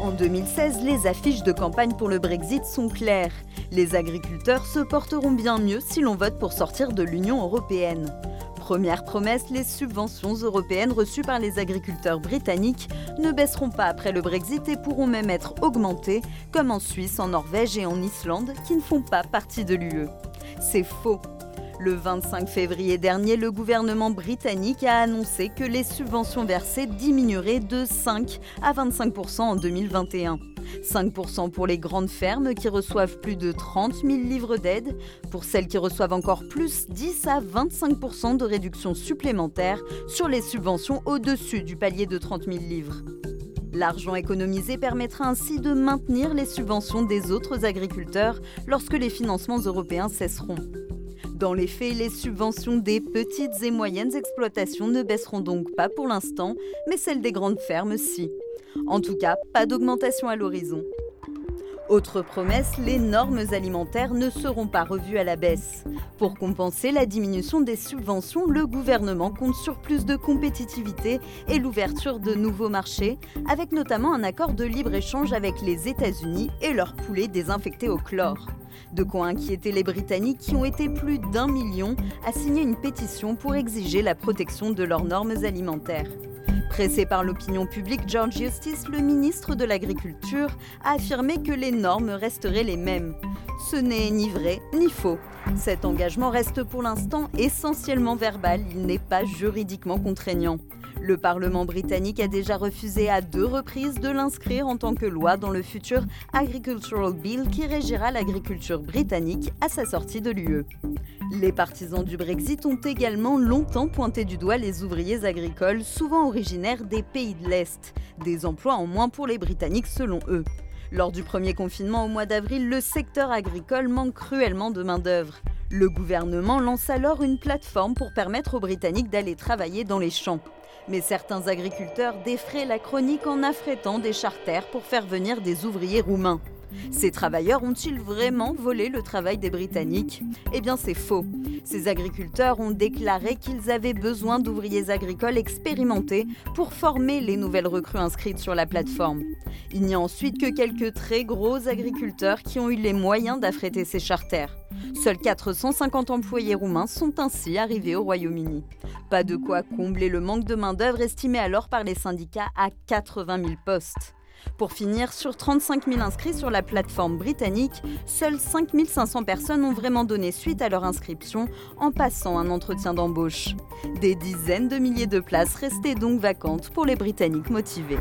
En 2016, les affiches de campagne pour le Brexit sont claires. Les agriculteurs se porteront bien mieux si l'on vote pour sortir de l'Union européenne. Première promesse, les subventions européennes reçues par les agriculteurs britanniques ne baisseront pas après le Brexit et pourront même être augmentées, comme en Suisse, en Norvège et en Islande, qui ne font pas partie de l'UE. C'est faux. Le 25 février dernier, le gouvernement britannique a annoncé que les subventions versées diminueraient de 5 à 25% en 2021. 5% pour les grandes fermes qui reçoivent plus de 30 000 livres d'aide. Pour celles qui reçoivent encore plus, 10 à 25% de réduction supplémentaire sur les subventions au-dessus du palier de 30 000 livres. L'argent économisé permettra ainsi de maintenir les subventions des autres agriculteurs lorsque les financements européens cesseront. Dans les faits, les subventions des petites et moyennes exploitations ne baisseront donc pas pour l'instant, mais celles des grandes fermes si. En tout cas, pas d'augmentation à l'horizon. Autre promesse, les normes alimentaires ne seront pas revues à la baisse. Pour compenser la diminution des subventions, le gouvernement compte sur plus de compétitivité et l'ouverture de nouveaux marchés, avec notamment un accord de libre-échange avec les États-Unis et leurs poulets désinfectés au chlore. De quoi inquiéter les Britanniques qui ont été plus d'un million à signer une pétition pour exiger la protection de leurs normes alimentaires. Pressé par l'opinion publique, George Justice, le ministre de l'Agriculture, a affirmé que les normes resteraient les mêmes. Ce n'est ni vrai ni faux. Cet engagement reste pour l'instant essentiellement verbal, il n'est pas juridiquement contraignant. Le Parlement britannique a déjà refusé à deux reprises de l'inscrire en tant que loi dans le futur Agricultural Bill qui régira l'agriculture britannique à sa sortie de l'UE. Les partisans du Brexit ont également longtemps pointé du doigt les ouvriers agricoles, souvent originaires des pays de l'Est, des emplois en moins pour les Britanniques selon eux. Lors du premier confinement au mois d'avril, le secteur agricole manque cruellement de main-d'œuvre. Le gouvernement lance alors une plateforme pour permettre aux Britanniques d'aller travailler dans les champs. Mais certains agriculteurs défraient la chronique en affrétant des charters pour faire venir des ouvriers roumains. Ces travailleurs ont-ils vraiment volé le travail des Britanniques? Eh bien c'est faux. Ces agriculteurs ont déclaré qu'ils avaient besoin d'ouvriers agricoles expérimentés pour former les nouvelles recrues inscrites sur la plateforme. Il n'y a ensuite que quelques très gros agriculteurs qui ont eu les moyens d'affréter ces charters. Seuls 450 employés roumains sont ainsi arrivés au Royaume-Uni. Pas de quoi combler le manque de main-d'œuvre estimé alors par les syndicats à 80 000 postes. Pour finir, sur 35 000 inscrits sur la plateforme britannique, seules 5 500 personnes ont vraiment donné suite à leur inscription en passant un entretien d'embauche. Des dizaines de milliers de places restaient donc vacantes pour les Britanniques motivés.